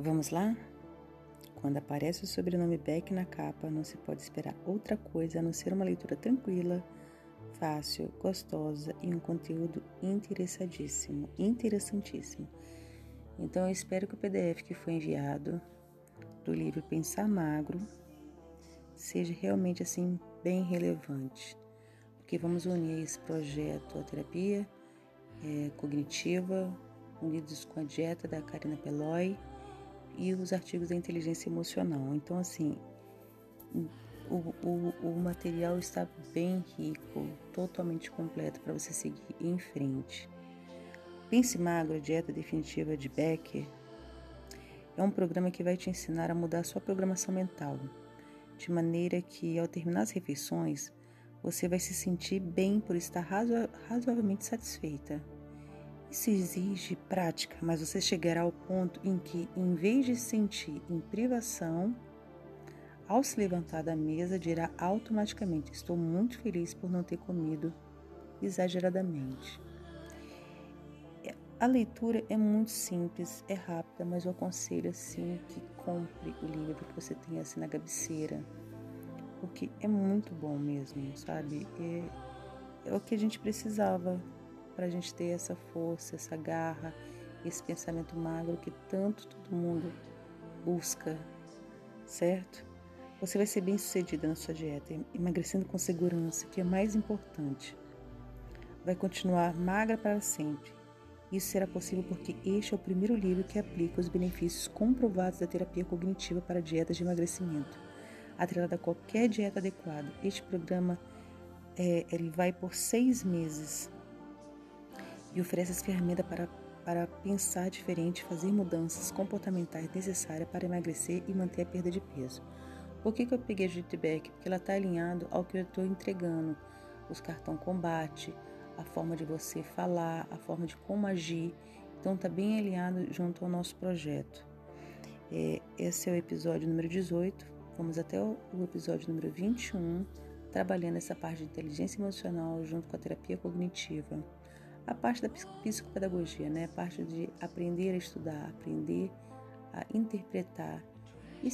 Vamos lá? Quando aparece o sobrenome Beck na capa, não se pode esperar outra coisa a não ser uma leitura tranquila, fácil, gostosa e um conteúdo interessadíssimo, interessantíssimo. Então eu espero que o PDF que foi enviado do livro Pensar Magro seja realmente assim bem relevante, porque vamos unir esse projeto à terapia é, cognitiva, unidos com a dieta da Karina Peloy e os artigos da inteligência emocional. Então, assim, o, o, o material está bem rico, totalmente completo para você seguir em frente. Pense Magro, a dieta definitiva de Becker, é um programa que vai te ensinar a mudar a sua programação mental, de maneira que, ao terminar as refeições, você vai se sentir bem por estar razo razoavelmente satisfeita. Isso exige prática, mas você chegará ao ponto em que, em vez de sentir em privação, ao se levantar da mesa, dirá automaticamente: Estou muito feliz por não ter comido exageradamente. A leitura é muito simples, é rápida, mas eu aconselho assim que compre o livro que você tenha assim na cabeceira, porque é muito bom mesmo, sabe? É, é o que a gente precisava para a gente ter essa força, essa garra, esse pensamento magro que tanto todo mundo busca, certo? Você vai ser bem sucedida na sua dieta, emagrecendo com segurança, que é mais importante. Vai continuar magra para sempre isso será possível porque este é o primeiro livro que aplica os benefícios comprovados da terapia cognitiva para dietas de emagrecimento. Atrelado a qualquer dieta adequada, este programa é, ele vai por seis meses e oferece as ferramentas para, para pensar diferente, fazer mudanças comportamentais necessárias para emagrecer e manter a perda de peso. Por que, que eu peguei a Jitback? Porque ela está alinhado ao que eu estou entregando. Os cartão combate, a forma de você falar, a forma de como agir. Então está bem alinhado junto ao nosso projeto. É, esse é o episódio número 18. Vamos até o, o episódio número 21, trabalhando essa parte de inteligência emocional junto com a terapia cognitiva. A parte da psicopedagogia, né? A parte de aprender a estudar, aprender a interpretar e,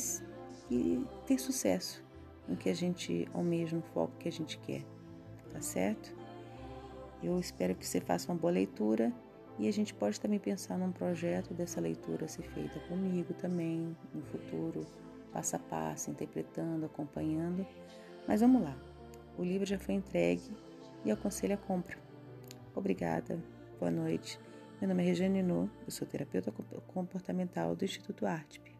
e ter sucesso no que a gente almeja, no foco que a gente quer. Tá certo? Eu espero que você faça uma boa leitura e a gente pode também pensar num projeto dessa leitura ser feita comigo também no futuro, passo a passo, interpretando, acompanhando. Mas vamos lá. O livro já foi entregue e aconselho a compra. Obrigada. Boa noite. Meu nome é Regiane Nu, eu sou terapeuta comportamental do Instituto Artep.